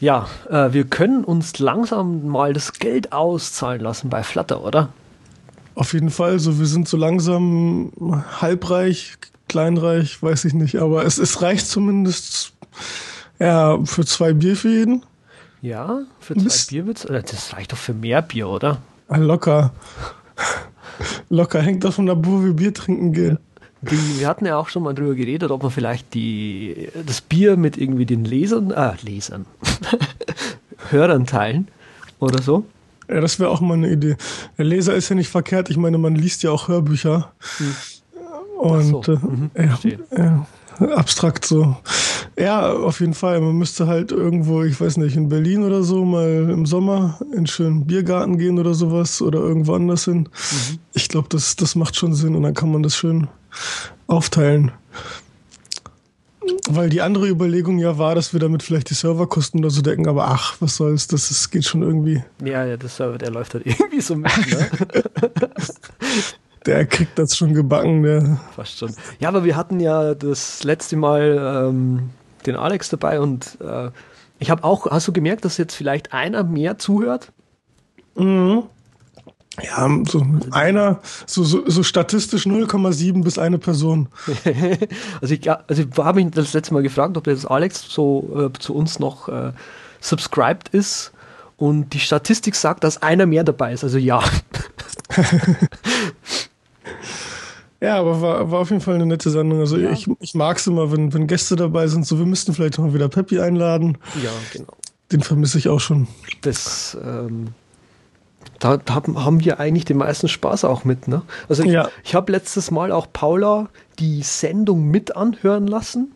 Ja, äh, wir können uns langsam mal das Geld auszahlen lassen bei Flutter, oder? Auf jeden Fall. So, wir sind so langsam halbreich, kleinreich, weiß ich nicht. Aber es, es reicht zumindest ja, für zwei Bier für jeden. Ja, für zwei Bier wird's. Das reicht doch für mehr Bier, oder? Locker. Locker hängt davon ab, wo wir Bier trinken gehen. Die, wir hatten ja auch schon mal drüber geredet, ob man vielleicht die, das Bier mit irgendwie den Lesern, ah, Lesern, Hörern teilen oder so. Ja, das wäre auch mal eine Idee. Der Leser ist ja nicht verkehrt. Ich meine, man liest ja auch Hörbücher. Hm. Und so. äh, mhm, ja, ja, abstrakt so. Ja, auf jeden Fall. Man müsste halt irgendwo, ich weiß nicht, in Berlin oder so mal im Sommer in einen schönen Biergarten gehen oder sowas oder irgendwo anders hin. Mhm. Ich glaube, das, das macht schon Sinn und dann kann man das schön aufteilen. Weil die andere Überlegung ja war, dass wir damit vielleicht die Serverkosten oder so decken, aber ach, was soll's, das ist, geht schon irgendwie. Ja, ja, der Server, der läuft halt irgendwie so mit, ne? der kriegt das schon gebacken, der. Fast schon. Ja, aber wir hatten ja das letzte Mal ähm, den Alex dabei und äh, ich habe auch, hast du gemerkt, dass jetzt vielleicht einer mehr zuhört? Mhm. Ja, so einer, so, so, so statistisch 0,7 bis eine Person. also ich, also ich habe mich das letzte Mal gefragt, ob das Alex so äh, zu uns noch äh, subscribed ist. Und die Statistik sagt, dass einer mehr dabei ist. Also ja. ja, aber war, war auf jeden Fall eine nette Sendung. Also ja. ich, ich mag es immer, wenn, wenn Gäste dabei sind. So, wir müssten vielleicht mal wieder Peppi einladen. Ja, genau. Den vermisse ich auch schon. Das ähm, da, da, haben wir eigentlich den meisten Spaß auch mit. Ne? Also ich, ja. ich habe letztes Mal auch Paula die Sendung mit anhören lassen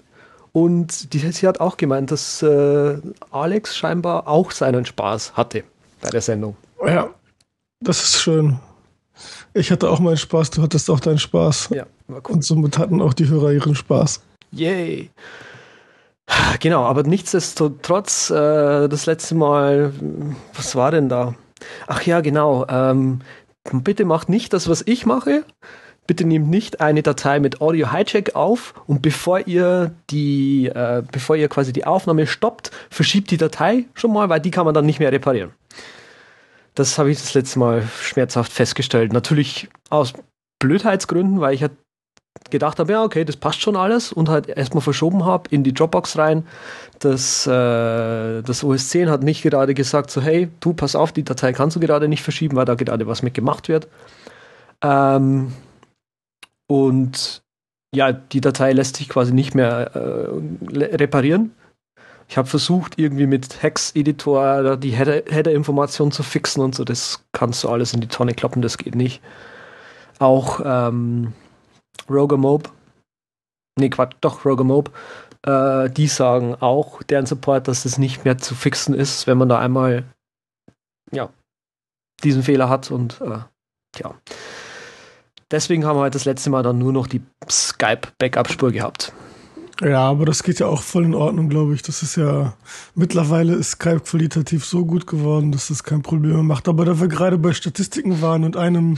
und die, sie hat auch gemeint, dass äh, Alex scheinbar auch seinen Spaß hatte bei der Sendung. Ja, das ist schön. Ich hatte auch meinen Spaß, du hattest auch deinen Spaß. Ja, war cool. Und somit hatten auch die Hörer ihren Spaß. Yay. Genau, aber nichtsdestotrotz, äh, das letzte Mal, was war denn da? Ach ja, genau. Ähm, bitte macht nicht das, was ich mache. Bitte nehmt nicht eine Datei mit Audio Hijack auf und bevor ihr die, äh, bevor ihr quasi die Aufnahme stoppt, verschiebt die Datei schon mal, weil die kann man dann nicht mehr reparieren. Das habe ich das letzte Mal schmerzhaft festgestellt. Natürlich aus Blödheitsgründen, weil ich halt gedacht habe, ja, okay, das passt schon alles und halt erstmal verschoben habe in die Dropbox rein. Das, äh, das OS 10 hat nicht gerade gesagt, so, hey, du, pass auf, die Datei kannst du gerade nicht verschieben, weil da gerade was mit gemacht wird. Ähm, und ja, die Datei lässt sich quasi nicht mehr äh, reparieren. Ich habe versucht, irgendwie mit Hex-Editor die Header-Information Header zu fixen und so. Das kannst du alles in die Tonne kloppen, das geht nicht. Auch ähm, Roger Mob, nee, Quatsch, doch, Roger Mob, äh, die sagen auch, deren Support, dass es nicht mehr zu fixen ist, wenn man da einmal, ja, diesen Fehler hat und, äh, ja. Deswegen haben wir halt das letzte Mal dann nur noch die Skype-Backup-Spur gehabt. Ja, aber das geht ja auch voll in Ordnung, glaube ich. Das ist ja, mittlerweile ist Skype qualitativ so gut geworden, dass das kein Problem mehr macht. Aber da wir gerade bei Statistiken waren und einem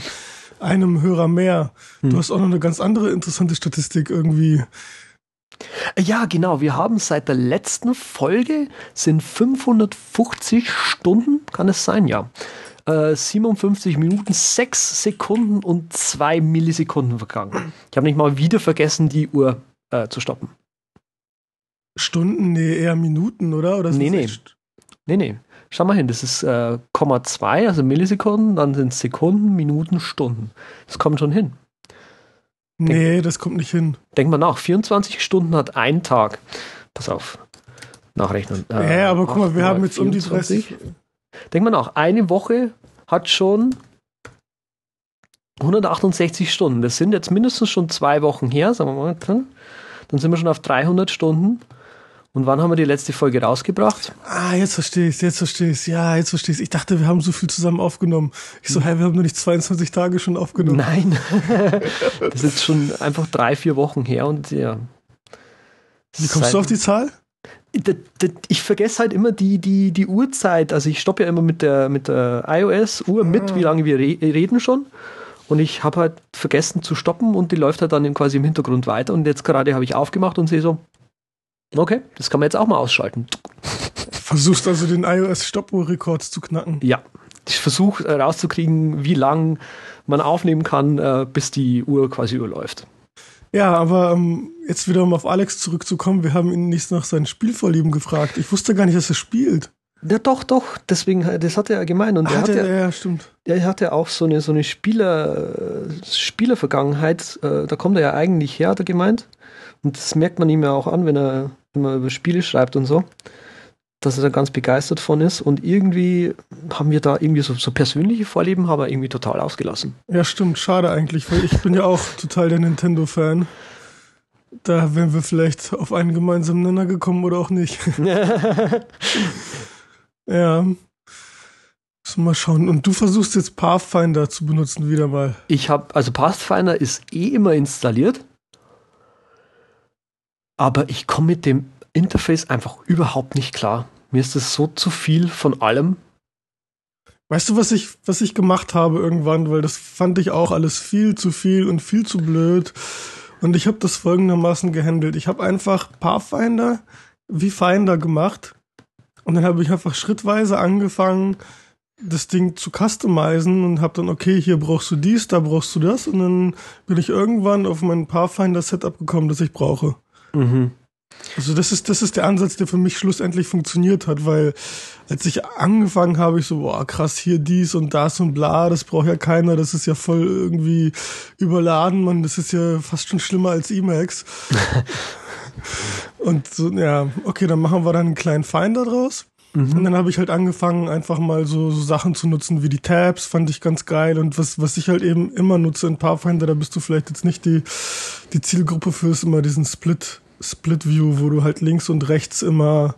einem Hörer mehr. Hm. Du hast auch noch eine ganz andere interessante Statistik irgendwie. Ja, genau. Wir haben seit der letzten Folge sind 550 Stunden, kann es sein, ja. Äh, 57 Minuten, 6 Sekunden und 2 Millisekunden vergangen. Ich habe nicht mal wieder vergessen, die Uhr äh, zu stoppen. Stunden, nee, eher Minuten, oder? oder nee, nee. Nee, nee. Schau mal hin, das ist äh, Komma 2, also Millisekunden, dann sind es Sekunden, Minuten, Stunden. Das kommt schon hin. Denk, nee, das kommt nicht hin. Denk mal nach, 24 Stunden hat ein Tag. Pass auf, nachrechnen. Äh, ja, aber guck mal, wir haben jetzt 24. um die 30. Denk mal nach, eine Woche hat schon 168 Stunden. Das sind jetzt mindestens schon zwei Wochen her, sagen wir mal. Dann sind wir schon auf 300 Stunden. Und wann haben wir die letzte Folge rausgebracht? Ah, jetzt verstehe ich jetzt verstehe ich Ja, jetzt verstehe ich Ich dachte, wir haben so viel zusammen aufgenommen. Ich so, hey, wir haben nur nicht 22 Tage schon aufgenommen. Nein. das ist schon einfach drei, vier Wochen her und ja. Wie kommst du auf die Zahl? Ich vergesse halt immer die, die, die Uhrzeit. Also ich stoppe ja immer mit der, mit der iOS-Uhr mit, ah. wie lange wir reden schon. Und ich habe halt vergessen zu stoppen und die läuft halt dann quasi im Hintergrund weiter. Und jetzt gerade habe ich aufgemacht und sehe so, Okay, das kann man jetzt auch mal ausschalten. versuchst also den iOS-Stoppuhr-Rekord zu knacken. Ja. Ich versuche äh, rauszukriegen, wie lang man aufnehmen kann, äh, bis die Uhr quasi überläuft. Ja, aber ähm, jetzt wieder um auf Alex zurückzukommen, wir haben ihn nicht nach seinen Spielvorlieben gefragt. Ich wusste gar nicht, dass er spielt. Ja, doch, doch. Deswegen, äh, das hat er gemeint. Und er hat er, ja, stimmt. Er hatte auch so eine, so eine Spieler, Spielervergangenheit. Da kommt er ja eigentlich her, hat er gemeint. Und das merkt man ihm ja auch an, wenn er immer über Spiele schreibt und so. Dass er da ganz begeistert von ist. Und irgendwie haben wir da irgendwie so, so persönliche Vorlieben, aber irgendwie total ausgelassen. Ja, stimmt. Schade eigentlich, weil ich bin ja auch total der Nintendo-Fan. Da wären wir vielleicht auf einen gemeinsamen Nenner gekommen oder auch nicht. Ja. Müssen mal schauen. Und du versuchst jetzt Pathfinder zu benutzen wieder mal. Ich habe, also Pathfinder ist eh immer installiert. Aber ich komme mit dem Interface einfach überhaupt nicht klar. Mir ist es so zu viel von allem. Weißt du, was ich, was ich gemacht habe irgendwann, weil das fand ich auch alles viel zu viel und viel zu blöd. Und ich habe das folgendermaßen gehandelt. Ich habe einfach Pathfinder wie Finder gemacht und dann habe ich einfach schrittweise angefangen, das Ding zu customizen und habe dann, okay, hier brauchst du dies, da brauchst du das. Und dann bin ich irgendwann auf mein Pathfinder-Setup gekommen, das ich brauche. Mhm. Also das ist, das ist der Ansatz, der für mich schlussendlich funktioniert hat, weil als ich angefangen habe, ich so, boah, krass, hier dies und das und bla, das braucht ja keiner, das ist ja voll irgendwie überladen, man, das ist ja fast schon schlimmer als Emacs. Und so, ja, okay, dann machen wir dann einen kleinen Finder draus. Mhm. Und dann habe ich halt angefangen, einfach mal so, so, Sachen zu nutzen wie die Tabs, fand ich ganz geil. Und was, was ich halt eben immer nutze in Pathfinder, da bist du vielleicht jetzt nicht die, die Zielgruppe für, ist immer diesen Split, Split View, wo du halt links und rechts immer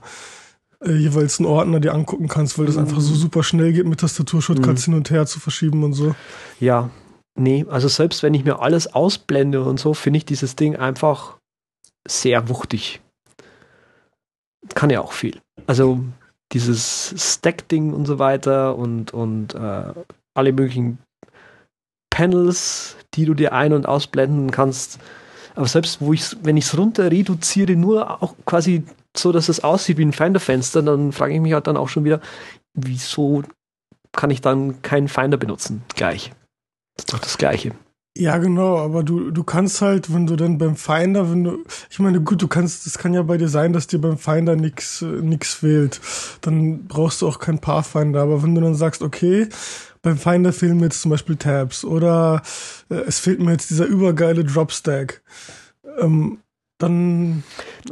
äh, jeweils einen Ordner dir angucken kannst, weil das mhm. einfach so super schnell geht, mit Tastatur-Shortcuts mhm. hin und her zu verschieben und so. Ja, nee, also selbst wenn ich mir alles ausblende und so, finde ich dieses Ding einfach sehr wuchtig. Kann ja auch viel. Also dieses Stack-Ding und so weiter und, und äh, alle möglichen Panels, die du dir ein- und ausblenden kannst. Aber selbst wo ich wenn ich es runter reduziere, nur auch quasi so, dass es aussieht wie ein Finder-Fenster, dann frage ich mich halt dann auch schon wieder, wieso kann ich dann keinen Finder benutzen gleich? Das ist doch das Gleiche. Ja, genau, aber du, du kannst halt, wenn du dann beim Finder, wenn du, ich meine, gut, du kannst, das kann ja bei dir sein, dass dir beim Finder nix, nix fehlt. Dann brauchst du auch kein Pathfinder. Aber wenn du dann sagst, okay, beim Finder fehlen mir jetzt zum Beispiel Tabs oder äh, es fehlt mir jetzt dieser übergeile Dropstack, ähm, dann.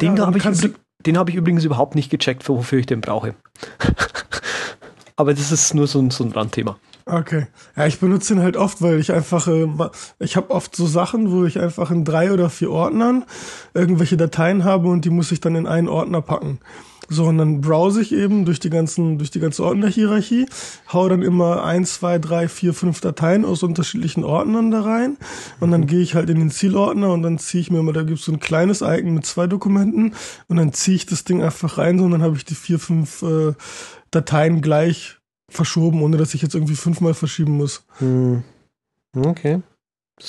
Den ja, habe ich, den hab ich übrigens überhaupt nicht gecheckt, wofür ich den brauche. aber das ist nur so ein, so ein Randthema. Okay. Ja, ich benutze den halt oft, weil ich einfach, äh, ich habe oft so Sachen, wo ich einfach in drei oder vier Ordnern irgendwelche Dateien habe und die muss ich dann in einen Ordner packen. So, und dann browse ich eben durch die ganzen, durch die ganze Ordnerhierarchie, hau dann immer ein, zwei, drei, vier, fünf Dateien aus unterschiedlichen Ordnern da rein. Und dann gehe ich halt in den Zielordner und dann ziehe ich mir immer, da gibt's so ein kleines Icon mit zwei Dokumenten und dann ziehe ich das Ding einfach rein so, und dann habe ich die vier, fünf äh, Dateien gleich verschoben, ohne dass ich jetzt irgendwie fünfmal verschieben muss. Hm. Okay.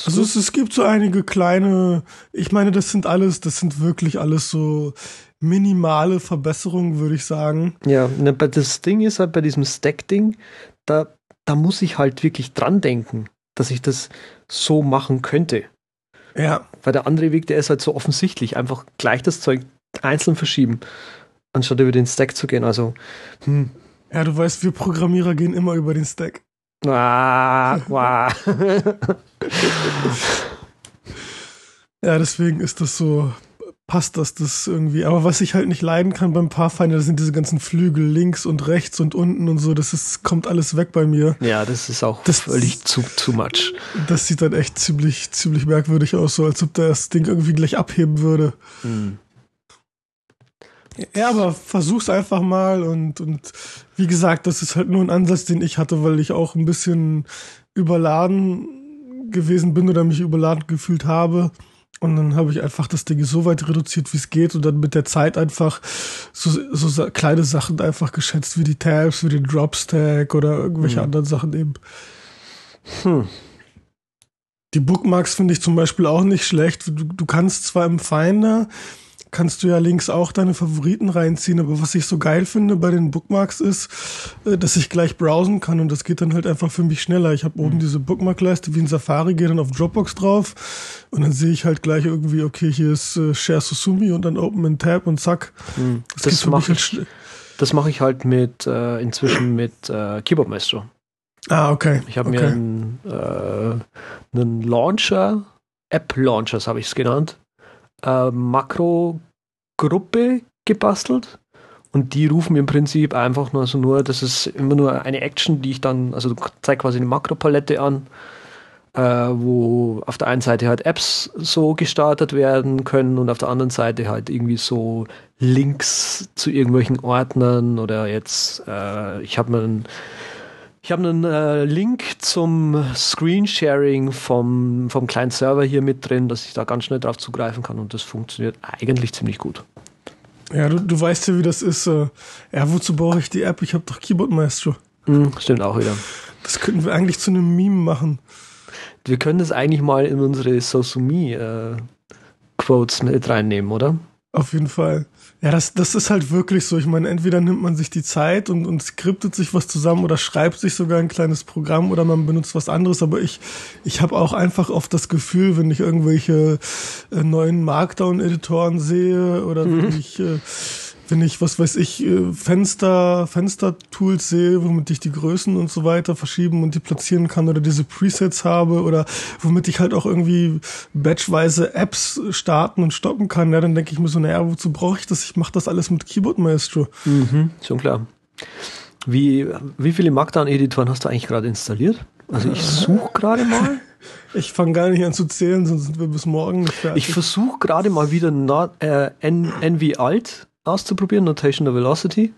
Also es, es, gibt so einige kleine, ich meine, das sind alles, das sind wirklich alles so minimale Verbesserungen, würde ich sagen. Ja, ne, das Ding ist halt bei diesem Stack-Ding, da, da muss ich halt wirklich dran denken, dass ich das so machen könnte. Ja. Weil der andere Weg, der ist halt so offensichtlich, einfach gleich das Zeug einzeln verschieben, anstatt über den Stack zu gehen. Also, hm, ja, du weißt, wir Programmierer gehen immer über den Stack. Ah, wow. ja, deswegen ist das so, passt das das irgendwie. Aber was ich halt nicht leiden kann beim Pathfinder, das sind diese ganzen Flügel links und rechts und unten und so. Das ist, kommt alles weg bei mir. Ja, das ist auch das, völlig zu, zu much. Das sieht dann echt ziemlich, ziemlich merkwürdig aus, so als ob das Ding irgendwie gleich abheben würde. Hm. Ja, aber versuch's einfach mal und, und wie gesagt, das ist halt nur ein Ansatz, den ich hatte, weil ich auch ein bisschen überladen gewesen bin oder mich überladen gefühlt habe. Und dann habe ich einfach das Ding so weit reduziert, wie es geht und dann mit der Zeit einfach so, so kleine Sachen einfach geschätzt, wie die Tabs, wie den Dropstack oder irgendwelche hm. anderen Sachen eben. Hm. Die Bookmarks finde ich zum Beispiel auch nicht schlecht. Du, du kannst zwar im Finder kannst du ja links auch deine Favoriten reinziehen. Aber was ich so geil finde bei den Bookmarks ist, äh, dass ich gleich browsen kann und das geht dann halt einfach für mich schneller. Ich habe oben mhm. diese Bookmark-Leiste wie in Safari, gehe dann auf Dropbox drauf und dann sehe ich halt gleich irgendwie, okay, hier ist äh, Share Susumi und dann Open in Tab und zack. Mhm. Das, das mache ich, halt mach ich halt mit äh, inzwischen mit äh, Keyboard Maestro. Ah, okay. Ich habe okay. mir einen, äh, einen Launcher, App-Launchers habe ich es genannt, äh, Makro-Gruppe gebastelt. Und die rufen im Prinzip einfach nur so nur, das ist immer nur eine Action, die ich dann, also du quasi eine Makropalette an, äh, wo auf der einen Seite halt Apps so gestartet werden können und auf der anderen Seite halt irgendwie so Links zu irgendwelchen Ordnern oder jetzt, äh, ich habe mir einen ich habe einen äh, Link zum Screensharing vom, vom kleinen Server hier mit drin, dass ich da ganz schnell drauf zugreifen kann und das funktioniert eigentlich ziemlich gut. Ja, du, du weißt ja, wie das ist. Äh, ja, wozu brauche ich die App? Ich habe doch Keyboard Maestro. Mm, stimmt auch wieder. Das könnten wir eigentlich zu einem Meme machen. Wir können das eigentlich mal in unsere Sosumi äh, Quotes mit reinnehmen, oder? Auf jeden Fall. Ja, das, das ist halt wirklich so. Ich meine, entweder nimmt man sich die Zeit und, und skriptet sich was zusammen oder schreibt sich sogar ein kleines Programm oder man benutzt was anderes. Aber ich, ich habe auch einfach oft das Gefühl, wenn ich irgendwelche äh, neuen Markdown-Editoren sehe oder mhm. wenn ich äh, wenn ich, was weiß ich, äh, Fenster, Fenster-Tools sehe, womit ich die Größen und so weiter verschieben und die platzieren kann oder diese Presets habe oder womit ich halt auch irgendwie batchweise Apps starten und stoppen kann, ja, dann denke ich mir so, naja, wozu brauche ich das? Ich mache das alles mit Keyboard Maestro. Mhm, schon klar. Wie, wie viele Markdown-Editoren hast du eigentlich gerade installiert? Also ich suche gerade mal. Ich fange gar nicht an zu zählen, sonst sind wir bis morgen nicht fertig. Ich versuche gerade mal wieder not, äh, NV Alt auszuprobieren, Notational Velocity.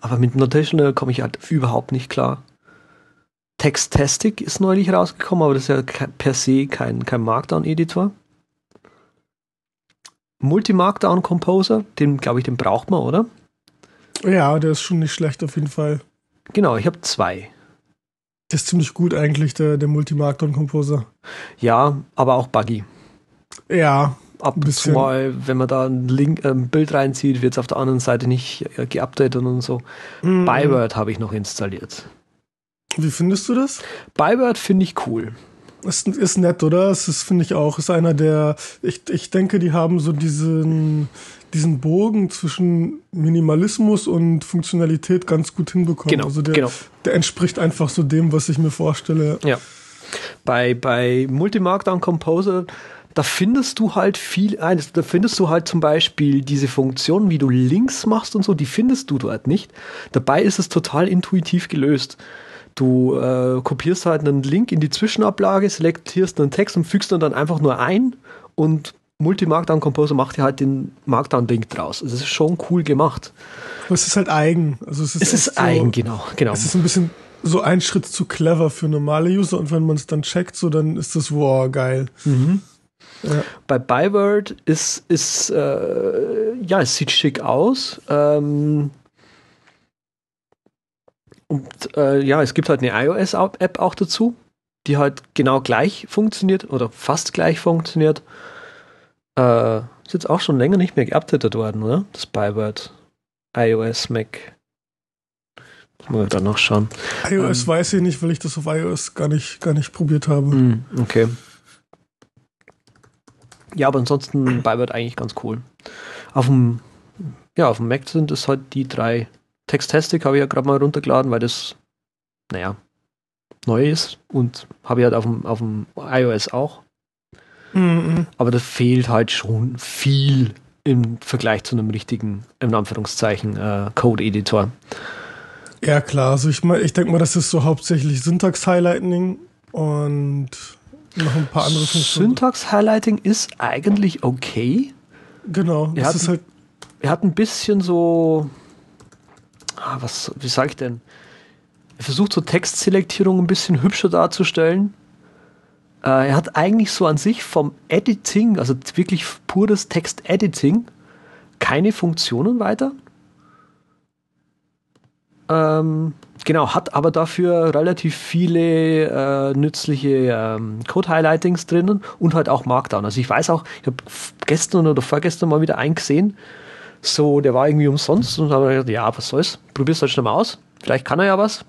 Aber mit Notational komme ich halt überhaupt nicht klar. Textastic ist neulich rausgekommen, aber das ist ja per se kein, kein Markdown-Editor. Multi-Markdown Composer, den glaube ich, den braucht man, oder? Ja, der ist schon nicht schlecht auf jeden Fall. Genau, ich habe zwei. Der ist ziemlich gut eigentlich, der, der Multi-Markdown Composer. Ja, aber auch buggy. Ja, ab und zu mal, wenn man da ein, Link, ein Bild reinzieht, wird es auf der anderen Seite nicht äh, geupdatet und so. Mhm. Byword habe ich noch installiert. Wie findest du das? Byword finde ich cool. Ist, ist nett, oder? Es ist, finde ich auch, ist einer der, ich, ich denke, die haben so diesen, diesen Bogen zwischen Minimalismus und Funktionalität ganz gut hinbekommen. Genau, also der, genau. der entspricht einfach so dem, was ich mir vorstelle. Ja. Bei, bei Multi-Markdown Composer da findest du halt viel, da findest du halt zum Beispiel diese Funktion, wie du Links machst und so, die findest du dort nicht. Dabei ist es total intuitiv gelöst. Du äh, kopierst halt einen Link in die Zwischenablage, selektierst einen Text und fügst ihn dann einfach nur ein und Multi-Markdown Composer macht dir halt den Markdown-Link draus. Also es ist schon cool gemacht. Aber es ist halt eigen. Also es ist, es ist so, eigen, genau, genau. Es ist ein bisschen so ein Schritt zu clever für normale User und wenn man es dann checkt, so dann ist das wow geil. Mhm. Ja. Bei Byword ist, ist äh, ja, es sieht schick aus. Ähm, und äh, ja, es gibt halt eine iOS-App auch dazu, die halt genau gleich funktioniert oder fast gleich funktioniert. Äh, ist jetzt auch schon länger nicht mehr geupdatet worden, oder? Das Byword iOS Mac. Muss man dann noch schauen. iOS ähm, weiß ich nicht, weil ich das auf iOS gar nicht, gar nicht probiert habe. Hm, okay. Ja, aber ansonsten Byword eigentlich ganz cool. Auf dem, ja, auf dem Mac sind es halt die drei. Textastic habe ich ja gerade mal runtergeladen, weil das, naja, neu ist und habe ich halt auf dem, auf dem iOS auch. Mhm. Aber da fehlt halt schon viel im Vergleich zu einem richtigen, in Anführungszeichen, äh, Code-Editor. Ja, klar. Also ich, ich denke mal, das ist so hauptsächlich Syntax-Highlighting und noch ein paar andere Funktionen. Syntax-Highlighting ist eigentlich okay. Genau, er ist halt. Er hat ein bisschen so. Ah, was, wie sag ich denn? Er versucht so Textselektierung ein bisschen hübscher darzustellen. Äh, er hat eigentlich so an sich vom Editing, also wirklich pures Text-Editing, keine Funktionen weiter. Ähm, genau, hat aber dafür relativ viele äh, nützliche ähm, Code-Highlightings drinnen und halt auch Markdown. Also ich weiß auch, ich habe gestern oder vorgestern mal wieder eingesehen, so, der war irgendwie umsonst und habe gedacht, ja, was soll's, probier's halt schnell mal aus, vielleicht kann er ja was.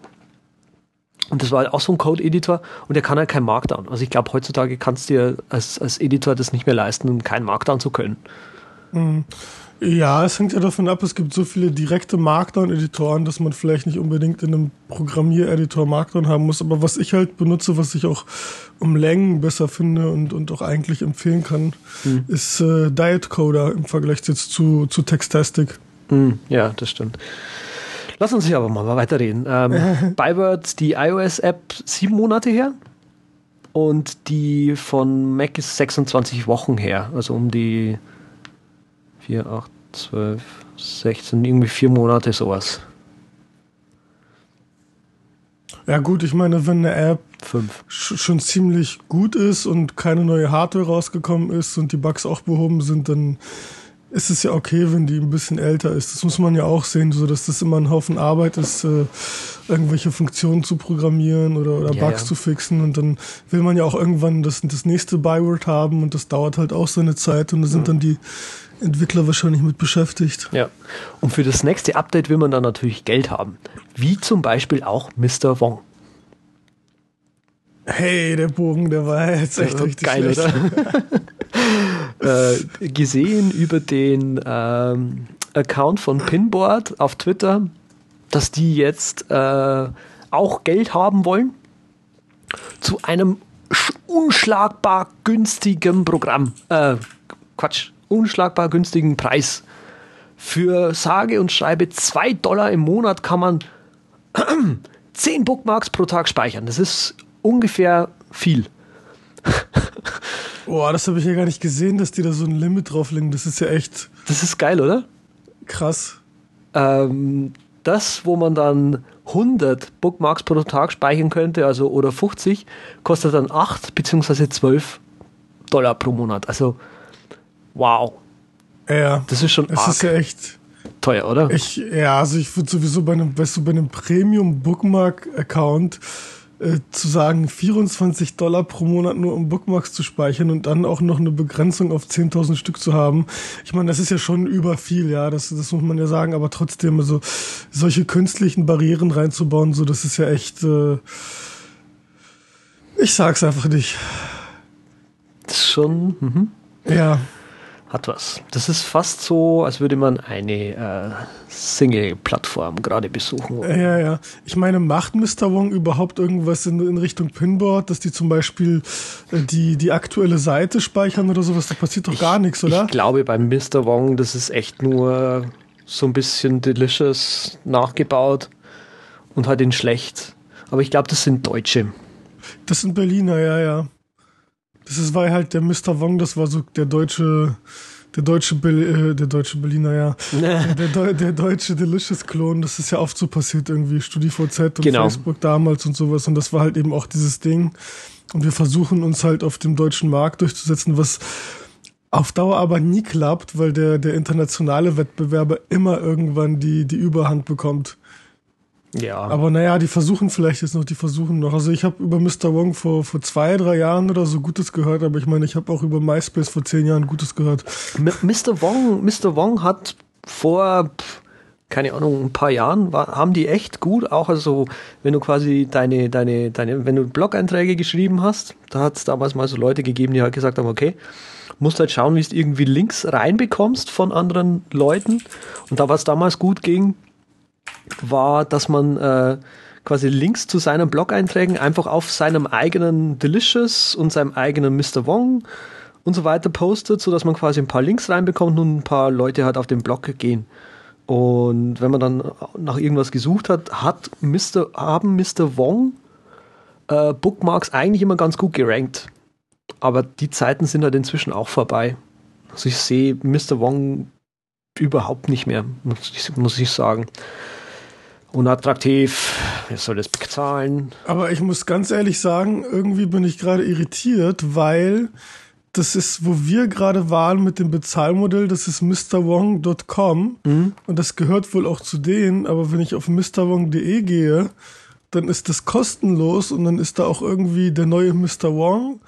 Und das war halt auch so ein Code-Editor und der kann halt kein Markdown. Also ich glaube, heutzutage kannst du dir als, als Editor das nicht mehr leisten, kein Markdown zu können. Mhm. Ja, es hängt ja davon ab, es gibt so viele direkte Markdown-Editoren, dass man vielleicht nicht unbedingt in einem Programmiereditor Markdown haben muss. Aber was ich halt benutze, was ich auch um Längen besser finde und, und auch eigentlich empfehlen kann, hm. ist äh, Diet Coder im Vergleich jetzt zu, zu Textastic. Hm, ja, das stimmt. Lass uns hier aber mal weiterreden. Ähm, Byword, die iOS-App, sieben Monate her. Und die von Mac ist 26 Wochen her. Also um die 4, 8, 12, 16, irgendwie vier Monate sowas. Ja gut, ich meine, wenn eine App Fünf. schon ziemlich gut ist und keine neue Hardware rausgekommen ist und die Bugs auch behoben sind, dann ist es ja okay, wenn die ein bisschen älter ist. Das muss man ja auch sehen, so dass das immer ein Haufen Arbeit ist, äh, irgendwelche Funktionen zu programmieren oder, oder ja, Bugs ja. zu fixen. Und dann will man ja auch irgendwann das, das nächste Byword haben und das dauert halt auch seine Zeit und da sind mhm. dann die Entwickler wahrscheinlich mit beschäftigt. Ja. Und für das nächste Update will man dann natürlich Geld haben. Wie zum Beispiel auch Mr. Wong. Hey, der Bogen, der war jetzt echt richtig geil, schlecht. oder? äh, gesehen über den ähm, Account von Pinboard auf Twitter, dass die jetzt äh, auch Geld haben wollen zu einem unschlagbar günstigen Programm. Äh, Quatsch, unschlagbar günstigen Preis. Für sage und schreibe 2 Dollar im Monat kann man 10 Bookmarks pro Tag speichern. Das ist ungefähr viel. Boah, das habe ich ja gar nicht gesehen, dass die da so ein Limit drauflegen. Das ist ja echt. Das ist geil, oder? Krass. Ähm, das, wo man dann 100 Bookmarks pro Tag speichern könnte, also oder 50, kostet dann 8 bzw. 12 Dollar pro Monat. Also wow. Ja. Das ist schon Es ist ja echt teuer, oder? Ich, ja, also ich würde sowieso bei einem, weißt du, bei einem Premium Bookmark Account äh, zu sagen, 24 Dollar pro Monat nur um Bookmarks zu speichern und dann auch noch eine Begrenzung auf 10.000 Stück zu haben. Ich meine, das ist ja schon über viel, ja, das, das muss man ja sagen, aber trotzdem, also solche künstlichen Barrieren reinzubauen, so, das ist ja echt, äh, ich sag's einfach nicht. Das ist schon, mhm. Ja hat was. Das ist fast so, als würde man eine äh, Single-Plattform gerade besuchen. Ja, ja. Ich meine, macht Mr. Wong überhaupt irgendwas in, in Richtung Pinboard, dass die zum Beispiel äh, die, die aktuelle Seite speichern oder sowas? Da passiert doch ich, gar nichts, oder? Ich glaube, beim Mr. Wong, das ist echt nur so ein bisschen Delicious nachgebaut und halt in schlecht. Aber ich glaube, das sind Deutsche. Das sind Berliner, ja, ja. Das ist, war halt der Mr. Wong, das war so der deutsche, der deutsche, äh, der deutsche Berliner, ja. der, der, der, deutsche Delicious-Klon, das ist ja oft so passiert irgendwie, StudiVZ und genau. Facebook damals und sowas. Und das war halt eben auch dieses Ding. Und wir versuchen uns halt auf dem deutschen Markt durchzusetzen, was auf Dauer aber nie klappt, weil der, der internationale Wettbewerber immer irgendwann die, die Überhand bekommt. Ja. Aber naja, die versuchen vielleicht jetzt noch, die versuchen noch. Also ich habe über Mr. Wong vor, vor zwei, drei Jahren oder so Gutes gehört, aber ich meine, ich habe auch über MySpace vor zehn Jahren Gutes gehört. Mr. Wong, Mr. Wong hat vor, keine Ahnung, ein paar Jahren war, haben die echt gut, auch also, wenn du quasi deine, deine, deine, wenn du Blog-Einträge geschrieben hast, da hat es damals mal so Leute gegeben, die halt gesagt haben, okay, musst halt schauen, wie du irgendwie Links reinbekommst von anderen Leuten. Und da was damals gut ging, war, dass man äh, quasi Links zu seinen Blog-Einträgen einfach auf seinem eigenen Delicious und seinem eigenen Mr. Wong und so weiter postet, sodass man quasi ein paar Links reinbekommt und ein paar Leute halt auf den Blog gehen. Und wenn man dann nach irgendwas gesucht hat, hat Mr. haben Mr. Wong äh, Bookmarks eigentlich immer ganz gut gerankt. Aber die Zeiten sind halt inzwischen auch vorbei. Also ich sehe Mr. Wong überhaupt nicht mehr, muss ich, muss ich sagen unattraktiv, wer soll das bezahlen? Aber ich muss ganz ehrlich sagen, irgendwie bin ich gerade irritiert, weil das ist, wo wir gerade waren mit dem Bezahlmodell, das ist mrwong.com mhm. und das gehört wohl auch zu denen, aber wenn ich auf mrwong.de gehe, dann ist das kostenlos und dann ist da auch irgendwie der neue Mr. Wong.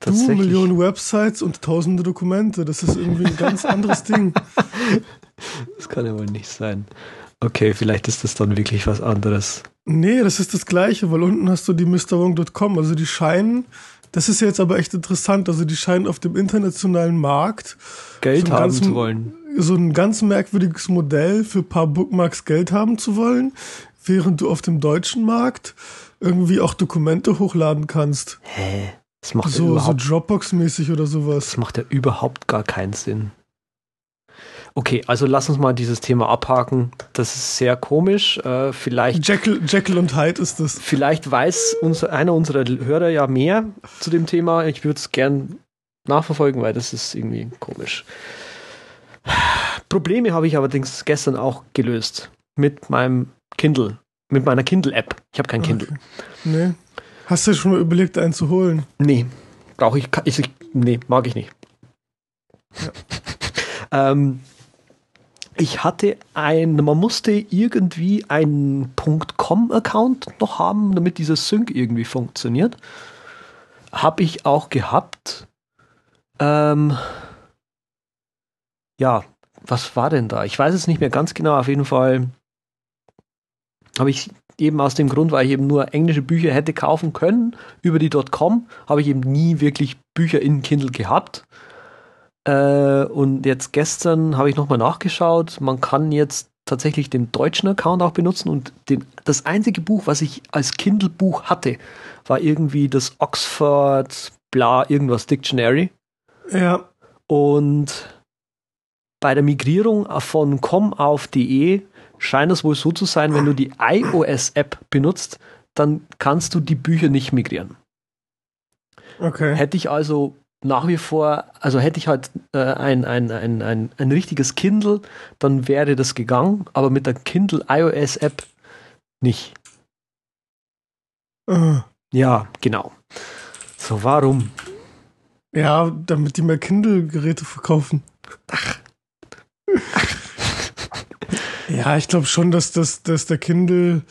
Du, Millionen Websites und tausende Dokumente. Das ist irgendwie ein ganz anderes Ding. Das kann ja wohl nicht sein. Okay, vielleicht ist das dann wirklich was anderes. Nee, das ist das gleiche, weil unten hast du die MrWong.com. Also die scheinen, das ist jetzt aber echt interessant, also die scheinen auf dem internationalen Markt Geld so haben ganz, zu wollen. So ein ganz merkwürdiges Modell für paar Bookmarks Geld haben zu wollen, während du auf dem deutschen Markt irgendwie auch Dokumente hochladen kannst. Hä? Das macht so, so Dropbox-mäßig oder sowas. Das macht ja überhaupt gar keinen Sinn. Okay, also lass uns mal dieses Thema abhaken. Das ist sehr komisch. Äh, vielleicht. Jekyll, Jekyll und Hyde ist das. Vielleicht weiß unser, einer unserer Hörer ja mehr zu dem Thema. Ich würde es gern nachverfolgen, weil das ist irgendwie komisch. Probleme habe ich allerdings gestern auch gelöst mit meinem Kindle, mit meiner Kindle-App. Ich habe kein Kindle. Okay. Nee. Hast du schon mal überlegt, einen zu holen? Nee. Brauche ich, ich, nee, mag ich nicht. Ja. ähm, ich hatte ein, man musste irgendwie einen .com-Account noch haben, damit dieser Sync irgendwie funktioniert. Habe ich auch gehabt. Ähm, ja, was war denn da? Ich weiß es nicht mehr ganz genau. Auf jeden Fall habe ich eben aus dem Grund, weil ich eben nur englische Bücher hätte kaufen können über die .com, habe ich eben nie wirklich Bücher in Kindle gehabt. Äh, und jetzt gestern habe ich nochmal nachgeschaut. Man kann jetzt tatsächlich den deutschen Account auch benutzen und den, das einzige Buch, was ich als Kindle-Buch hatte, war irgendwie das Oxford bla irgendwas Dictionary. Ja. Und bei der Migrierung von com auf de scheint es wohl so zu sein, wenn du die iOS-App benutzt, dann kannst du die Bücher nicht migrieren. Okay. Hätte ich also nach wie vor, also hätte ich halt äh, ein, ein, ein, ein, ein richtiges Kindle, dann wäre das gegangen, aber mit der Kindle iOS App nicht. Uh. Ja, genau. So, warum? Ja, damit die mehr Kindle-Geräte verkaufen. Ach. ja, ich glaube schon, dass, das, dass der Kindle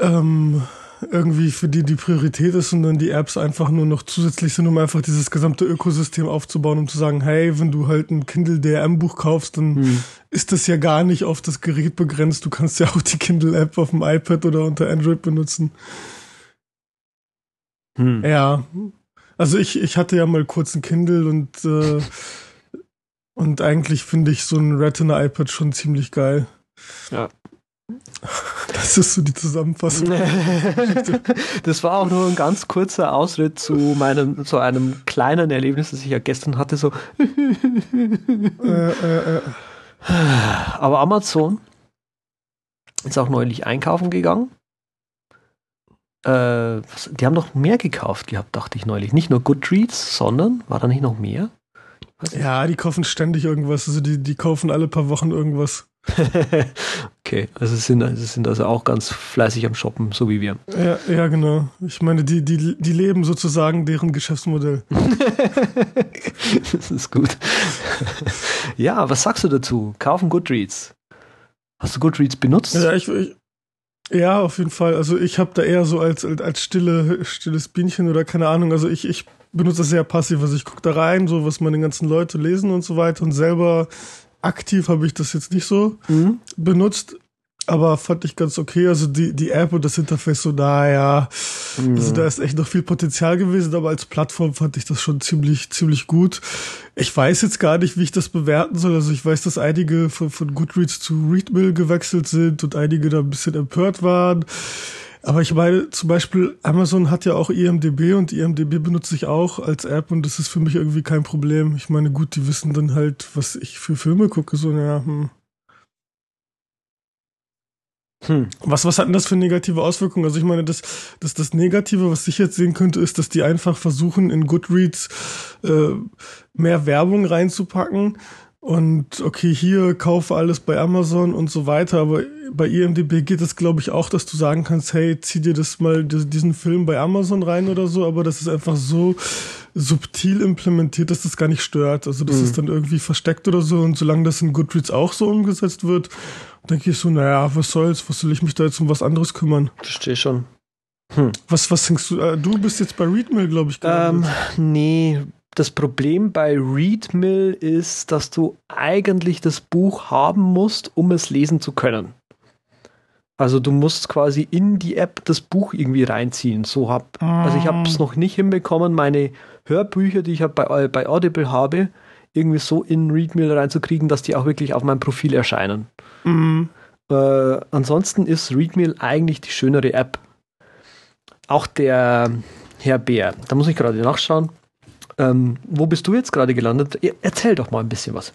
ähm, irgendwie für die die Priorität ist und dann die Apps einfach nur noch zusätzlich sind, um einfach dieses gesamte Ökosystem aufzubauen, um zu sagen, hey, wenn du halt ein Kindle DRM Buch kaufst, dann hm. ist das ja gar nicht auf das Gerät begrenzt. Du kannst ja auch die Kindle App auf dem iPad oder unter Android benutzen. Hm. Ja. Also ich, ich hatte ja mal kurz ein Kindle und äh, und eigentlich finde ich so ein Retina iPad schon ziemlich geil. Ja. Das ist so die Zusammenfassung. das war auch nur ein ganz kurzer Ausritt zu meinem, zu einem kleinen Erlebnis, das ich ja gestern hatte, so. äh, äh, äh. Aber Amazon ist auch neulich einkaufen gegangen. Äh, die haben noch mehr gekauft gehabt, dachte ich neulich. Nicht nur Goodreads, sondern war da nicht noch mehr? Ja, die kaufen ständig irgendwas. Also die, die kaufen alle paar Wochen irgendwas. okay, also sind, also sind also auch ganz fleißig am Shoppen, so wie wir. Ja, ja genau. Ich meine, die, die, die leben sozusagen deren Geschäftsmodell. das ist gut. ja, was sagst du dazu? Kaufen Goodreads. Hast du Goodreads benutzt? Ja, ich, ich ja, auf jeden Fall. Also ich habe da eher so als, als stille, stilles Bienchen oder keine Ahnung. Also ich, ich benutze das sehr passiv. Also ich gucke da rein, so was meine ganzen Leute lesen und so weiter. Und selber aktiv habe ich das jetzt nicht so mhm. benutzt, aber fand ich ganz okay. Also die, die App und das Interface so, naja, mhm. also da ist echt noch viel Potenzial gewesen, aber als Plattform fand ich das schon ziemlich, ziemlich gut. Ich weiß jetzt gar nicht, wie ich das bewerten soll. Also ich weiß, dass einige von, von Goodreads zu Readmill gewechselt sind und einige da ein bisschen empört waren. Aber ich meine, zum Beispiel Amazon hat ja auch IMDB und IMDB benutze ich auch als App und das ist für mich irgendwie kein Problem. Ich meine, gut, die wissen dann halt, was ich für Filme gucke, so, ja, hm. Hm. Was, was hat denn das für negative Auswirkungen? Also ich meine, das, das, das Negative, was ich jetzt sehen könnte, ist, dass die einfach versuchen, in Goodreads äh, mehr Werbung reinzupacken Und okay, hier kaufe alles bei Amazon und so weiter, aber bei IMDb geht es, glaube ich, auch, dass du sagen kannst, hey, zieh dir das mal, diesen Film bei Amazon rein oder so, aber das ist einfach so subtil implementiert, dass das gar nicht stört. Also das mhm. ist dann irgendwie versteckt oder so und solange das in Goodreads auch so umgesetzt wird, denke ich so, naja, was soll's, was soll ich mich da jetzt um was anderes kümmern? Verstehe schon. Hm. Was, was denkst du? Äh, du bist jetzt bei Readmill, glaube ich. Ähm, nee, das Problem bei Readmill ist, dass du eigentlich das Buch haben musst, um es lesen zu können. Also du musst quasi in die App das Buch irgendwie reinziehen. So hab, also ich habe es ah. noch nicht hinbekommen, meine Hörbücher, die ich hab bei, bei Audible habe, irgendwie so in Readmill reinzukriegen, dass die auch wirklich auf meinem Profil erscheinen. Mhm. Äh, ansonsten ist Readmill eigentlich die schönere App. Auch der Herr Bär, da muss ich gerade nachschauen. Ähm, wo bist du jetzt gerade gelandet? Erzähl doch mal ein bisschen was.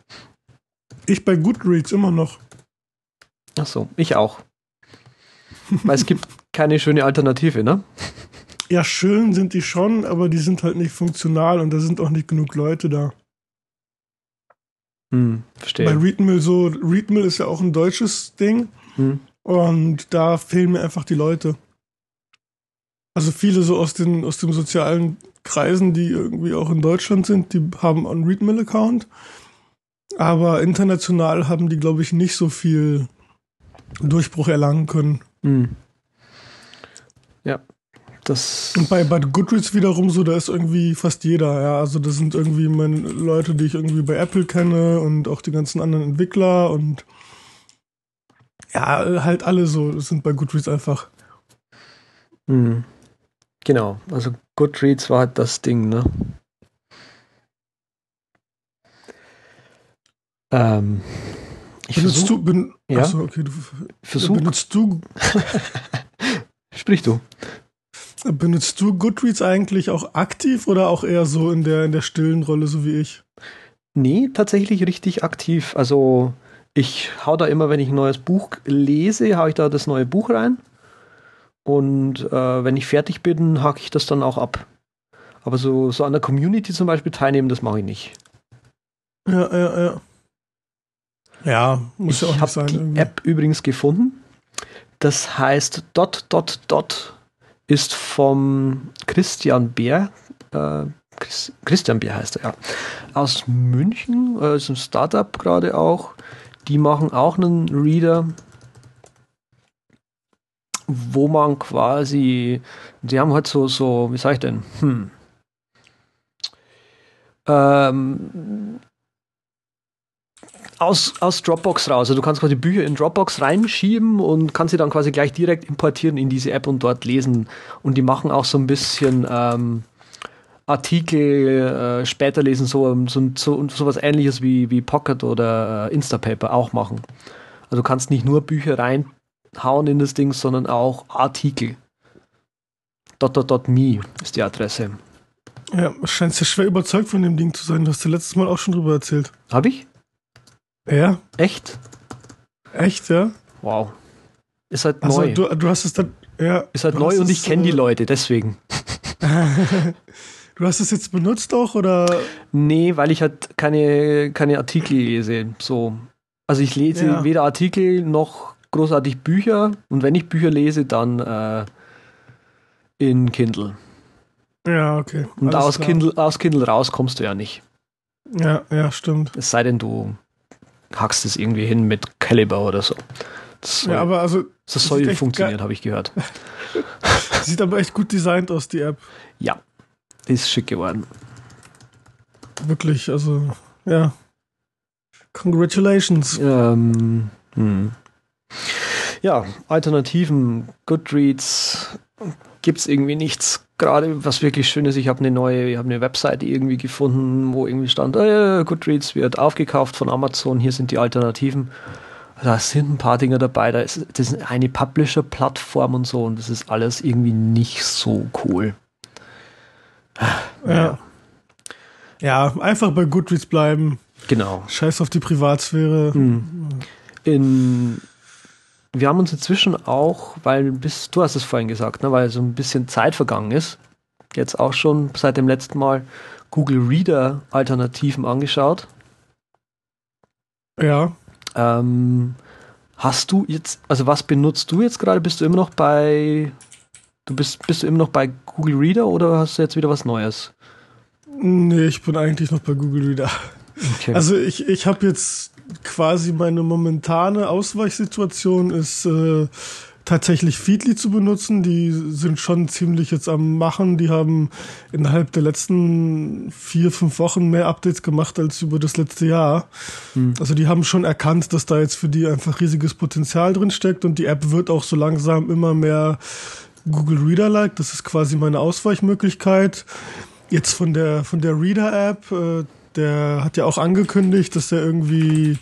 Ich bei Goodreads immer noch. Ach so, ich auch. Weil es gibt keine schöne Alternative, ne? Ja, schön sind die schon, aber die sind halt nicht funktional und da sind auch nicht genug Leute da. Hm, verstehe. Bei Readmill so, Readmill ist ja auch ein deutsches Ding hm. und da fehlen mir einfach die Leute. Also viele so aus den, aus den sozialen Kreisen, die irgendwie auch in Deutschland sind, die haben einen Readmill-Account. Aber international haben die, glaube ich, nicht so viel Durchbruch erlangen können. Mhm. Ja. Das und bei, bei Goodreads wiederum so, da ist irgendwie fast jeder, ja. Also das sind irgendwie meine Leute, die ich irgendwie bei Apple kenne und auch die ganzen anderen Entwickler und ja, halt alle so sind bei Goodreads einfach. Mhm. Genau, also Goodreads war halt das Ding, ne? Ähm, ich benutzt versuch, du, ben, ja? Achso, okay, du versuch, benutzt du. Sprich du. Benutzt du Goodreads eigentlich auch aktiv oder auch eher so in der, in der stillen Rolle, so wie ich? Nee, tatsächlich richtig aktiv. Also ich hau da immer, wenn ich ein neues Buch lese, hau ich da das neue Buch rein. Und äh, wenn ich fertig bin, hake ich das dann auch ab. Aber so, so an der Community zum Beispiel teilnehmen, das mache ich nicht. Ja, ja, ja. Ja, muss ich ja auch nicht sein. Ich habe die App übrigens gefunden. Das heißt Dot Dot Dot ist vom Christian Bär. Äh, Christian Bär heißt er, ja. Aus München, äh, ist ein Startup gerade auch. Die machen auch einen Reader wo man quasi, die haben halt so, so, wie sag ich denn, hm, ähm, aus, aus Dropbox raus. Also du kannst quasi Bücher in Dropbox reinschieben und kannst sie dann quasi gleich direkt importieren in diese App und dort lesen. Und die machen auch so ein bisschen ähm, Artikel äh, später lesen, so, so, so, so was ähnliches wie, wie Pocket oder äh, Instapaper auch machen. Also du kannst nicht nur Bücher rein hauen in das Ding, sondern auch Artikel. .me ist die Adresse. Ja, scheinst ja schwer überzeugt von dem Ding zu sein. Du hast dir letztes Mal auch schon drüber erzählt. Hab ich? Ja. Echt? Echt, ja? Wow. Ist halt also, neu. Du, du hast es dann, ja. Ist halt neu und ich kenne die äh, Leute, deswegen. du hast es jetzt benutzt auch, oder? Nee, weil ich halt keine, keine Artikel lese. So. Also ich lese ja. weder Artikel noch großartig Bücher und wenn ich Bücher lese, dann äh, in Kindle. Ja, okay. Und aus Kindle, aus Kindle raus kommst du ja nicht. Ja, ja, stimmt. Es sei denn, du hackst es irgendwie hin mit Caliber oder so. Das soll, ja, aber also. Das soll funktionieren, habe ich gehört. sieht aber echt gut designt aus, die App. Ja, ist schick geworden. Wirklich, also, ja. Congratulations. Ähm, hm. Ja, Alternativen, Goodreads gibt es irgendwie nichts. Gerade was wirklich schön ist, ich habe eine neue, ich habe eine Webseite irgendwie gefunden, wo irgendwie stand, äh, Goodreads wird aufgekauft von Amazon, hier sind die Alternativen. Da sind ein paar Dinge dabei, da ist, das ist eine Publisher-Plattform und so und das ist alles irgendwie nicht so cool. Ja. Ja, einfach bei Goodreads bleiben. Genau. Scheiß auf die Privatsphäre. Mhm. In wir haben uns inzwischen auch, weil bis, du hast es vorhin gesagt, ne, weil so ein bisschen Zeit vergangen ist, jetzt auch schon seit dem letzten Mal Google Reader Alternativen angeschaut. Ja. Ähm, hast du jetzt, also was benutzt du jetzt gerade? Bist du immer noch bei, du bist, bist du immer noch bei Google Reader oder hast du jetzt wieder was Neues? Nee, ich bin eigentlich noch bei Google Reader. Okay. Also ich, ich habe jetzt quasi meine momentane Ausweichsituation ist äh, tatsächlich Feedly zu benutzen. Die sind schon ziemlich jetzt am Machen. Die haben innerhalb der letzten vier, fünf Wochen mehr Updates gemacht als über das letzte Jahr. Hm. Also die haben schon erkannt, dass da jetzt für die einfach riesiges Potenzial drin steckt und die App wird auch so langsam immer mehr Google Reader-like. Das ist quasi meine Ausweichmöglichkeit. Jetzt von der, von der Reader-App, äh, der hat ja auch angekündigt, dass der irgendwie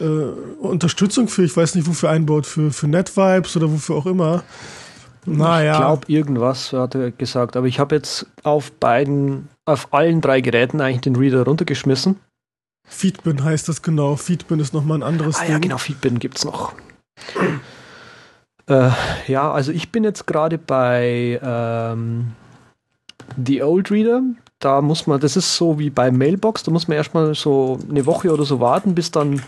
äh, Unterstützung für, ich weiß nicht wofür einbaut, für, für NetVibes oder wofür auch immer. Naja. Ich glaube, irgendwas hat er gesagt. Aber ich habe jetzt auf beiden, auf allen drei Geräten eigentlich den Reader runtergeschmissen. Feedbin heißt das genau. Feedbin ist nochmal ein anderes ah, Ding. Ja, genau, Feedbin gibt es noch. äh, ja, also ich bin jetzt gerade bei ähm, The Old Reader. Da muss man, das ist so wie bei Mailbox, da muss man erstmal so eine Woche oder so warten, bis dann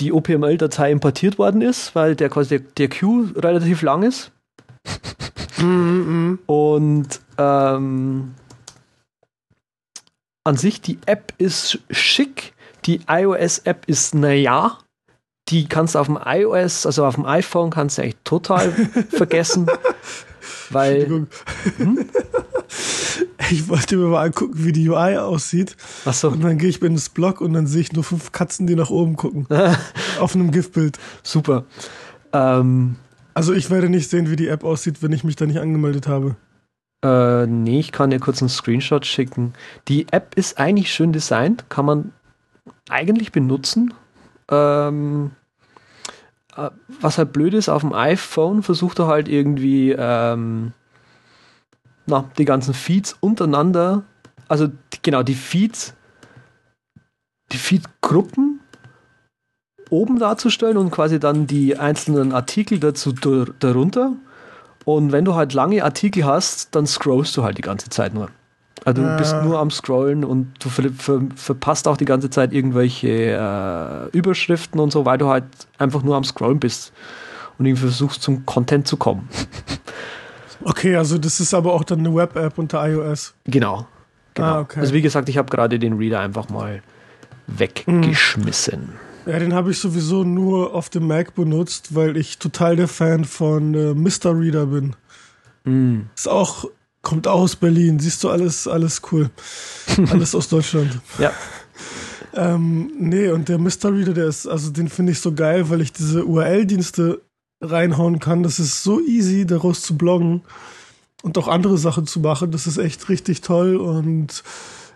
die OPML-Datei importiert worden ist, weil der quasi der, der Queue relativ lang ist. Mhm, Und ähm, an sich, die App ist schick. Die iOS-App ist naja. Die kannst du auf dem iOS, also auf dem iPhone, kannst du eigentlich total vergessen. Weil. Hm? Ich wollte mir mal angucken, wie die UI aussieht. Ach so. Und dann gehe ich in das Blog und dann sehe ich nur fünf Katzen, die nach oben gucken. auf einem GIF-Bild. Super. Ähm, also ich werde nicht sehen, wie die App aussieht, wenn ich mich da nicht angemeldet habe. Äh, nee, ich kann dir kurz einen Screenshot schicken. Die App ist eigentlich schön designt, kann man eigentlich benutzen. Ähm, äh, was halt blöd ist, auf dem iPhone versucht er halt irgendwie ähm, na, die ganzen Feeds untereinander, also genau, die Feeds, die Feed-Gruppen oben darzustellen und quasi dann die einzelnen Artikel dazu darunter. Und wenn du halt lange Artikel hast, dann scrollst du halt die ganze Zeit nur. Also du bist nur am Scrollen und du ver ver verpasst auch die ganze Zeit irgendwelche äh, Überschriften und so, weil du halt einfach nur am Scrollen bist und irgendwie versuchst zum Content zu kommen. Okay, also das ist aber auch dann eine Web-App unter iOS. Genau. genau. Ah, okay. Also wie gesagt, ich habe gerade den Reader einfach mal weggeschmissen. Mhm. Ja, den habe ich sowieso nur auf dem Mac benutzt, weil ich total der Fan von äh, Mr. Reader bin. Mhm. Ist auch, kommt auch aus Berlin. Siehst du, alles, alles cool. alles aus Deutschland. Ja. Ähm, nee, und der Mr. Reader, der ist, also den finde ich so geil, weil ich diese URL-Dienste reinhauen kann. Das ist so easy, daraus zu bloggen und auch andere Sachen zu machen. Das ist echt richtig toll und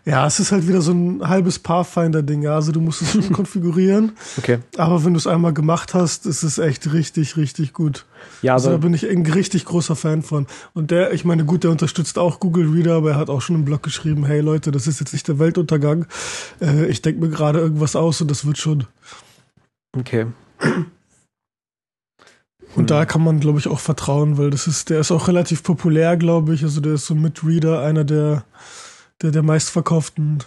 ja, es ist halt wieder so ein halbes Pathfinder-Ding. Ja, also du musst es schon konfigurieren. Okay. Aber wenn du es einmal gemacht hast, ist es echt richtig, richtig gut. Ja, also da bin ich ein richtig großer Fan von. Und der, ich meine, gut, der unterstützt auch Google Reader, aber er hat auch schon im Blog geschrieben, hey Leute, das ist jetzt nicht der Weltuntergang. Äh, ich denke mir gerade irgendwas aus und das wird schon. Okay. Und mhm. da kann man, glaube ich, auch vertrauen, weil das ist, der ist auch relativ populär, glaube ich. Also der ist so mit Reader einer der, der, der meistverkauften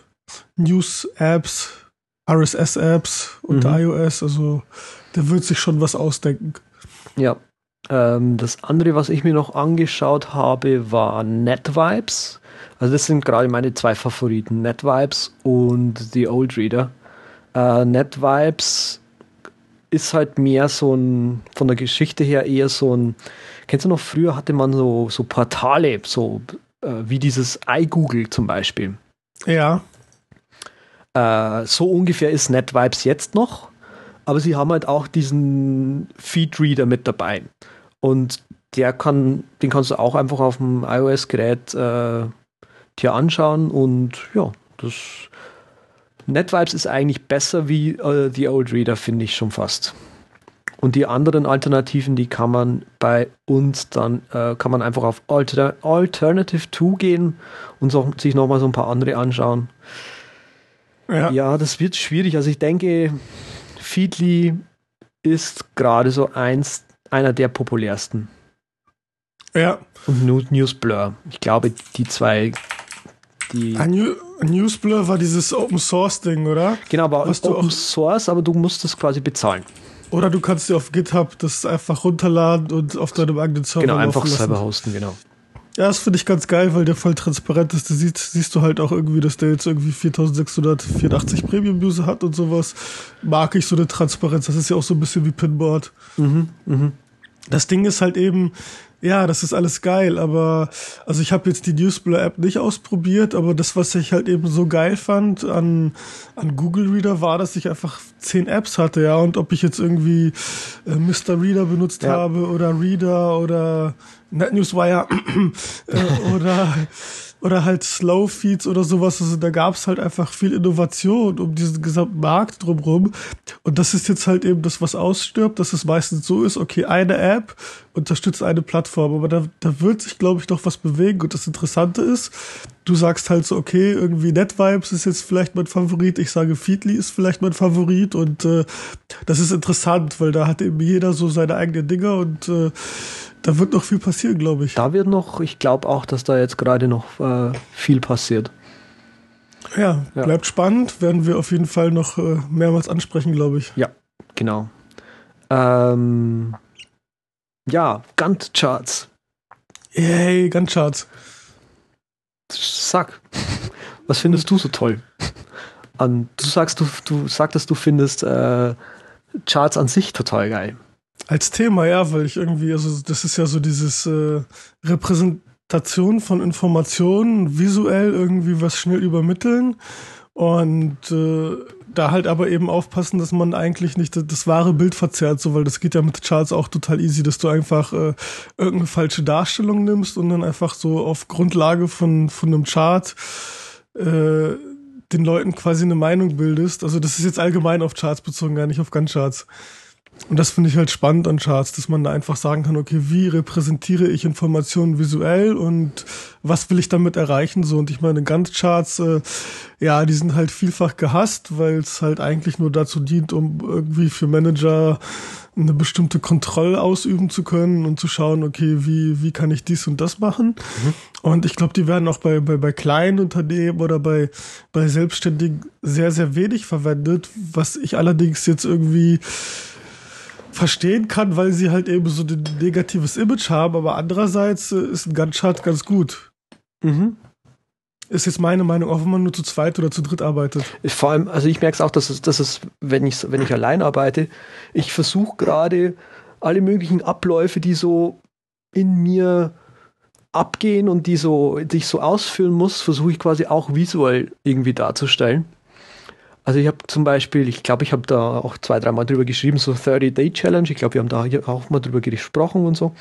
News-Apps, RSS-Apps unter mhm. iOS. Also der wird sich schon was ausdenken. Ja. Ähm, das andere, was ich mir noch angeschaut habe, war NetVibes. Also das sind gerade meine zwei Favoriten, NetVibes und The Old Reader. Äh, NetVibes ist halt mehr so ein, von der Geschichte her eher so ein, kennst du noch, früher hatte man so, so Portale, so äh, wie dieses iGoogle zum Beispiel. Ja. Äh, so ungefähr ist NetVibes jetzt noch, aber sie haben halt auch diesen Feedreader mit dabei. Und der kann, den kannst du auch einfach auf dem iOS-Gerät äh, dir anschauen und ja, das NetVibes ist eigentlich besser wie äh, The Old Reader, finde ich schon fast. Und die anderen Alternativen, die kann man bei uns dann, äh, kann man einfach auf Alter Alternative 2 gehen und so, sich nochmal so ein paar andere anschauen. Ja. ja, das wird schwierig. Also ich denke, Feedly ist gerade so eins, einer der populärsten. Ja. Und Newsblur. Ich glaube, die zwei, die. Newsblur war dieses Open Source Ding, oder? Genau, aber Was Open Source, aber du musst das quasi bezahlen. Oder du kannst dir auf GitHub das einfach runterladen und auf deinem eigenen Server Genau, einfach selber hosten, genau. Ja, das finde ich ganz geil, weil der voll transparent ist. Du siehst, siehst du halt auch irgendwie, dass der jetzt irgendwie 4684 Premium-User hat und sowas. Mag ich so eine Transparenz. Das ist ja auch so ein bisschen wie Pinboard. Mhm, mh. Das Ding ist halt eben, ja, das ist alles geil, aber also ich habe jetzt die Newsblur App nicht ausprobiert, aber das, was ich halt eben so geil fand an, an Google Reader, war, dass ich einfach zehn Apps hatte, ja, und ob ich jetzt irgendwie äh, Mr. Reader benutzt ja. habe oder Reader oder NetNewsWire äh, oder oder halt Slow Feeds oder sowas. Also da gab es halt einfach viel Innovation um diesen gesamten Markt drumherum. Und das ist jetzt halt eben das, was ausstirbt, dass es meistens so ist, okay, eine App unterstützt eine Plattform, aber da, da wird sich, glaube ich, doch was bewegen. Und das Interessante ist, du sagst halt so, okay, irgendwie NetVibes ist jetzt vielleicht mein Favorit, ich sage Feedly ist vielleicht mein Favorit und äh, das ist interessant, weil da hat eben jeder so seine eigenen Dinger und äh, da wird noch viel passieren, glaube ich. Da wird noch, ich glaube auch, dass da jetzt gerade noch äh, viel passiert. Ja, ja, bleibt spannend, werden wir auf jeden Fall noch äh, mehrmals ansprechen, glaube ich. Ja, genau. Ähm, ja, Gantt-Charts. Yay, Gantt-Charts. Sag, was findest du so toll? An, du sagst, du, du sagtest, du findest äh, Charts an sich total geil. Als Thema, ja, weil ich irgendwie, also das ist ja so dieses äh, Repräsentation von Informationen, visuell irgendwie was schnell übermitteln und äh, da halt aber eben aufpassen, dass man eigentlich nicht das, das, wahre Bild verzerrt, so weil das geht ja mit Charts auch total easy, dass du einfach äh, irgendeine falsche Darstellung nimmst und dann einfach so auf Grundlage von von einem Chart äh, den Leuten quasi eine Meinung bildest. Also das ist jetzt allgemein auf Charts bezogen, gar nicht auf Gantt-Charts. Und das finde ich halt spannend an Charts, dass man da einfach sagen kann, okay, wie repräsentiere ich Informationen visuell und was will ich damit erreichen? So, und ich meine, Gantt-Charts, äh, ja, die sind halt vielfach gehasst, weil es halt eigentlich nur dazu dient, um irgendwie für Manager eine bestimmte Kontrolle ausüben zu können und zu schauen, okay, wie, wie kann ich dies und das machen? Mhm. Und ich glaube, die werden auch bei, bei, bei kleinen Unternehmen oder bei, bei Selbstständigen sehr, sehr wenig verwendet, was ich allerdings jetzt irgendwie verstehen kann, weil sie halt eben so ein negatives Image haben, aber andererseits äh, ist ein Gantt-Chart ganz gut. Mhm. Ist jetzt meine Meinung, auch wenn man nur zu zweit oder zu dritt arbeitet. Vor allem, also ich merke es auch, dass es, dass es, wenn ich, wenn ich allein arbeite, ich versuche gerade alle möglichen Abläufe, die so in mir abgehen und die so, die ich so ausführen muss, versuche ich quasi auch visuell irgendwie darzustellen. Also ich habe zum Beispiel, ich glaube, ich habe da auch zwei, dreimal drüber geschrieben, so 30-Day-Challenge. Ich glaube, wir haben da auch mal drüber gesprochen und so.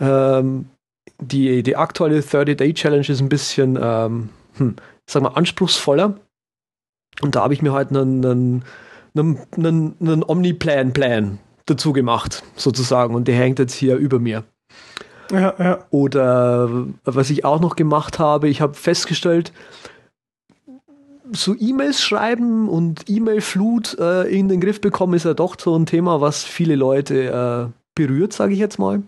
Ähm, die, die aktuelle 30-Day-Challenge ist ein bisschen, ähm, hm, sag mal, anspruchsvoller. Und da habe ich mir halt einen, einen, einen, einen, einen Omni-Plan-Plan dazu gemacht, sozusagen. Und der hängt jetzt hier über mir. Ja, ja. Oder was ich auch noch gemacht habe, ich habe festgestellt, so E-Mails schreiben und E-Mail-Flut äh, in den Griff bekommen, ist ja doch so ein Thema, was viele Leute äh, berührt, sage ich jetzt mal.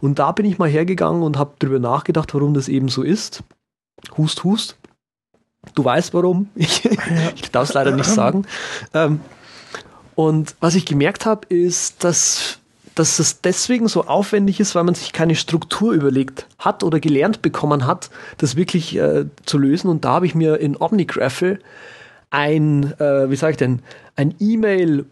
Und da bin ich mal hergegangen und habe darüber nachgedacht, warum das eben so ist. Hust, hust. Du weißt warum. Ich, ich darf es leider nicht sagen. Ähm, und was ich gemerkt habe, ist, dass dass es deswegen so aufwendig ist, weil man sich keine Struktur überlegt hat oder gelernt bekommen hat, das wirklich äh, zu lösen. Und da habe ich mir in OmniGraffle ein, äh, wie sage ich denn, ein E-Mail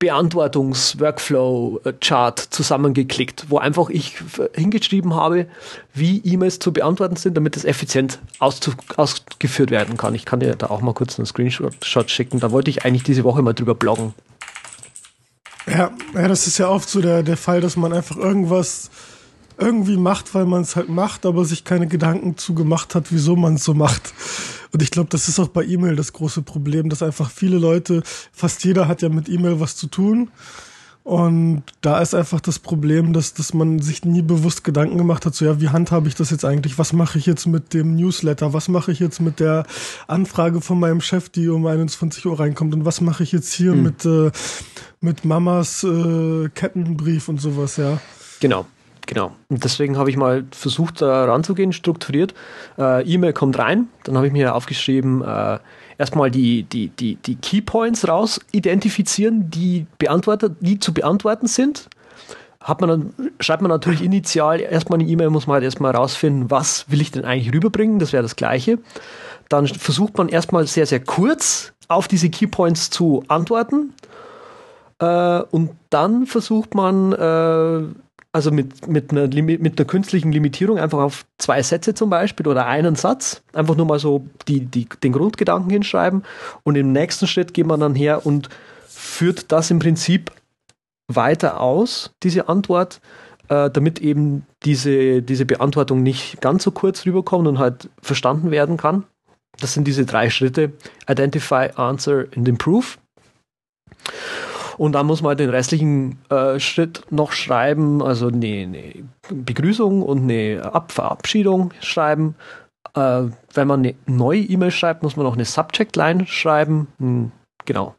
Beantwortungs-Workflow-Chart zusammengeklickt, wo einfach ich hingeschrieben habe, wie E-Mails zu beantworten sind, damit es effizient ausgeführt werden kann. Ich kann dir da auch mal kurz einen Screenshot schicken. Da wollte ich eigentlich diese Woche mal drüber bloggen. Ja, ja, das ist ja oft so der, der Fall, dass man einfach irgendwas irgendwie macht, weil man es halt macht, aber sich keine Gedanken zu gemacht hat, wieso man es so macht. Und ich glaube, das ist auch bei E-Mail das große Problem, dass einfach viele Leute, fast jeder hat ja mit E-Mail was zu tun und da ist einfach das Problem, dass, dass man sich nie bewusst Gedanken gemacht hat, so ja, wie handhabe ich das jetzt eigentlich? Was mache ich jetzt mit dem Newsletter? Was mache ich jetzt mit der Anfrage von meinem Chef, die um 21 Uhr reinkommt? Und was mache ich jetzt hier hm. mit, äh, mit Mamas äh, Kettenbrief und sowas, ja? Genau. Genau. Und deswegen habe ich mal versucht, da ranzugehen, strukturiert. Äh, E-Mail kommt rein, dann habe ich mir aufgeschrieben, äh, erstmal die, die, die, die Keypoints raus identifizieren, die, beantwortet, die zu beantworten sind. Hat man dann, schreibt man natürlich initial erstmal eine E-Mail, muss man halt erstmal rausfinden, was will ich denn eigentlich rüberbringen, das wäre das Gleiche. Dann versucht man erstmal sehr, sehr kurz auf diese Keypoints zu antworten. Äh, und dann versucht man, äh, also mit, mit, einer, mit einer künstlichen Limitierung einfach auf zwei Sätze zum Beispiel oder einen Satz, einfach nur mal so die, die, den Grundgedanken hinschreiben und im nächsten Schritt geht man dann her und führt das im Prinzip weiter aus, diese Antwort, äh, damit eben diese, diese Beantwortung nicht ganz so kurz rüberkommt und halt verstanden werden kann. Das sind diese drei Schritte. Identify, Answer and Improve. Und dann muss man halt den restlichen äh, Schritt noch schreiben, also eine, eine Begrüßung und eine Ab Verabschiedung schreiben. Äh, wenn man eine neue E-Mail schreibt, muss man noch eine Subject-Line schreiben. Hm, genau.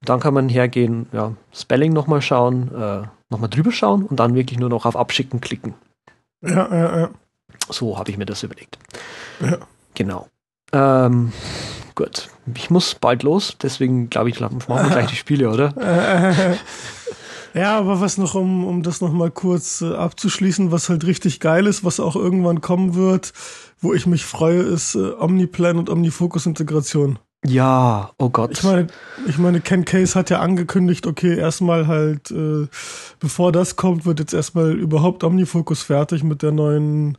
Und dann kann man hergehen, ja, Spelling nochmal schauen, äh, nochmal drüber schauen und dann wirklich nur noch auf Abschicken klicken. Ja, ja, ja. So habe ich mir das überlegt. Ja. Genau. Ähm, gut. Ich muss bald los, deswegen glaube ich, machen wir gleich die Spiele, oder? ja, aber was noch, um, um das nochmal kurz äh, abzuschließen, was halt richtig geil ist, was auch irgendwann kommen wird, wo ich mich freue, ist äh, Omniplan und Omnifocus-Integration. Ja, oh Gott. Ich meine, ich meine, Ken Case hat ja angekündigt, okay, erstmal halt, äh, bevor das kommt, wird jetzt erstmal überhaupt Omnifocus fertig mit der neuen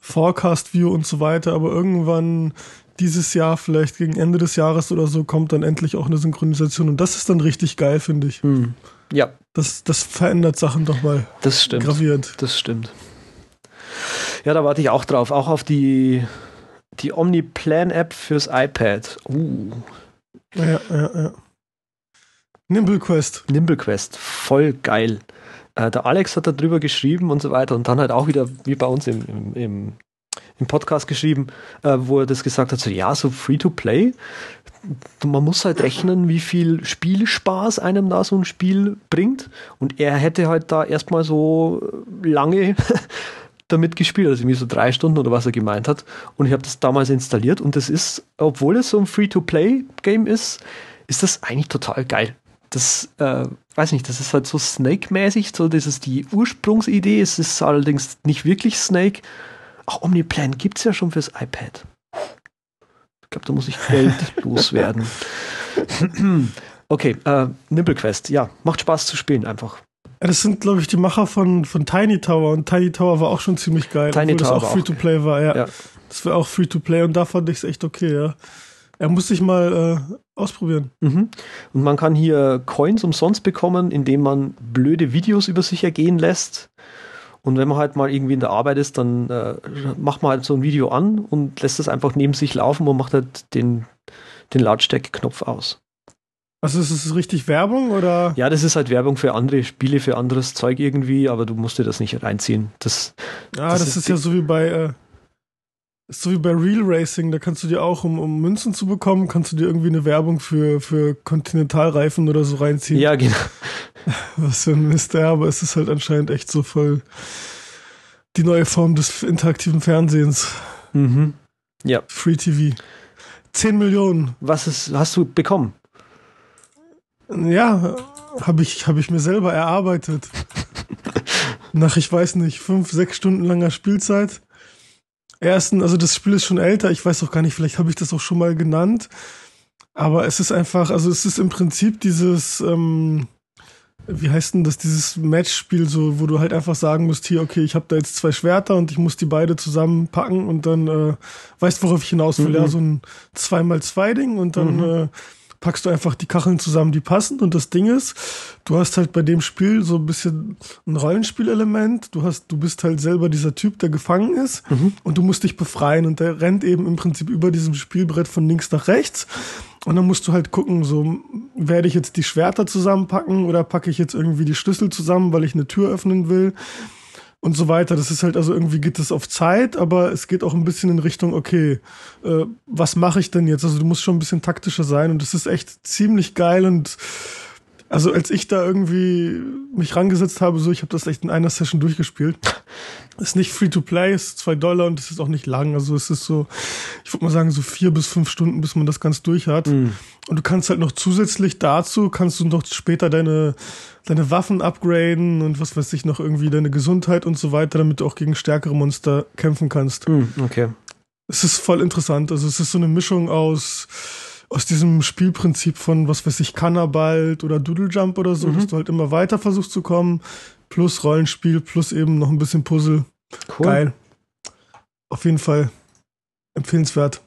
Forecast View und so weiter, aber irgendwann dieses Jahr, vielleicht gegen Ende des Jahres oder so, kommt dann endlich auch eine Synchronisation. Und das ist dann richtig geil, finde ich. Hm. Ja. Das, das verändert Sachen doch mal. Das stimmt. Gravierend. Das stimmt. Ja, da warte ich auch drauf. Auch auf die, die Omniplan-App fürs iPad. Uh. Ja, ja, ja. Nimble Quest. Nimble Quest. Voll geil. Äh, der Alex hat da drüber geschrieben und so weiter und dann halt auch wieder, wie bei uns im, im, im im Podcast geschrieben, äh, wo er das gesagt hat, so ja, so Free-to-Play, man muss halt rechnen, wie viel Spielspaß einem da so ein Spiel bringt. Und er hätte halt da erstmal so lange damit gespielt, also irgendwie so drei Stunden oder was er gemeint hat. Und ich habe das damals installiert und das ist, obwohl es so ein Free-to-Play-Game ist, ist das eigentlich total geil. Das, äh, weiß nicht, das ist halt so Snake-mäßig, so das ist die Ursprungsidee, es ist allerdings nicht wirklich Snake, Ach, Omniplan gibt es ja schon fürs iPad. Ich glaube, da muss ich Geld loswerden. okay, äh, Nimblequest, ja, macht Spaß zu spielen einfach. Das sind, glaube ich, die Macher von, von Tiny Tower und Tiny Tower war auch schon ziemlich geil. Tiny Tower das auch Free-to-Play war, ja. ja. Das war auch Free-to-Play und da fand ich es echt okay, ja. Er muss sich mal äh, ausprobieren. Mhm. Und man kann hier Coins umsonst bekommen, indem man blöde Videos über sich ergehen lässt. Und wenn man halt mal irgendwie in der Arbeit ist, dann äh, macht man halt so ein Video an und lässt es einfach neben sich laufen und macht halt den, den Lautstärke-Knopf aus. Also ist es richtig Werbung oder? Ja, das ist halt Werbung für andere Spiele, für anderes Zeug irgendwie, aber du musst dir das nicht reinziehen. Das, ja, das, das ist, ist ja so wie bei äh, so wie bei Real Racing, da kannst du dir auch, um, um Münzen zu bekommen, kannst du dir irgendwie eine Werbung für, für Kontinentalreifen oder so reinziehen. Ja, genau. Was für ein Mist, ja, aber es ist halt anscheinend echt so voll die neue Form des interaktiven Fernsehens. Mhm. Ja. Free TV. 10 Millionen. Was ist, hast du bekommen? Ja, habe ich, hab ich mir selber erarbeitet. Nach, ich weiß nicht, fünf, sechs Stunden langer Spielzeit ersten, also das Spiel ist schon älter, ich weiß auch gar nicht, vielleicht habe ich das auch schon mal genannt. Aber es ist einfach, also es ist im Prinzip dieses, ähm, wie heißt denn das, dieses Matchspiel, so, wo du halt einfach sagen musst, hier, okay, ich habe da jetzt zwei Schwerter und ich muss die beide zusammenpacken und dann äh, weißt, worauf ich hinaus will. Mhm. Ja, so ein 2x2-Ding und dann mhm. äh, packst du einfach die Kacheln zusammen, die passen. Und das Ding ist, du hast halt bei dem Spiel so ein bisschen ein Rollenspielelement. Du hast, du bist halt selber dieser Typ, der gefangen ist mhm. und du musst dich befreien. Und der rennt eben im Prinzip über diesem Spielbrett von links nach rechts. Und dann musst du halt gucken, so werde ich jetzt die Schwerter zusammenpacken oder packe ich jetzt irgendwie die Schlüssel zusammen, weil ich eine Tür öffnen will und so weiter. Das ist halt also irgendwie geht es auf Zeit, aber es geht auch ein bisschen in Richtung, okay, äh, was mache ich denn jetzt? Also du musst schon ein bisschen taktischer sein und das ist echt ziemlich geil und Also als ich da irgendwie mich rangesetzt habe, so ich habe das echt in einer Session durchgespielt. Ist nicht free to play, ist zwei Dollar und es ist auch nicht lang. Also es ist so, ich würde mal sagen, so vier bis fünf Stunden, bis man das ganz durch hat. Mm. Und du kannst halt noch zusätzlich dazu, kannst du noch später deine, deine Waffen upgraden und was weiß ich noch irgendwie, deine Gesundheit und so weiter, damit du auch gegen stärkere Monster kämpfen kannst. Mm, okay. Es ist voll interessant. Also es ist so eine Mischung aus aus diesem Spielprinzip von, was weiß ich, Cannabalt oder Doodle Jump oder so, mhm. dass du halt immer weiter versuchst zu kommen, plus Rollenspiel, plus eben noch ein bisschen Puzzle. Cool. Geil. Auf jeden Fall empfehlenswert.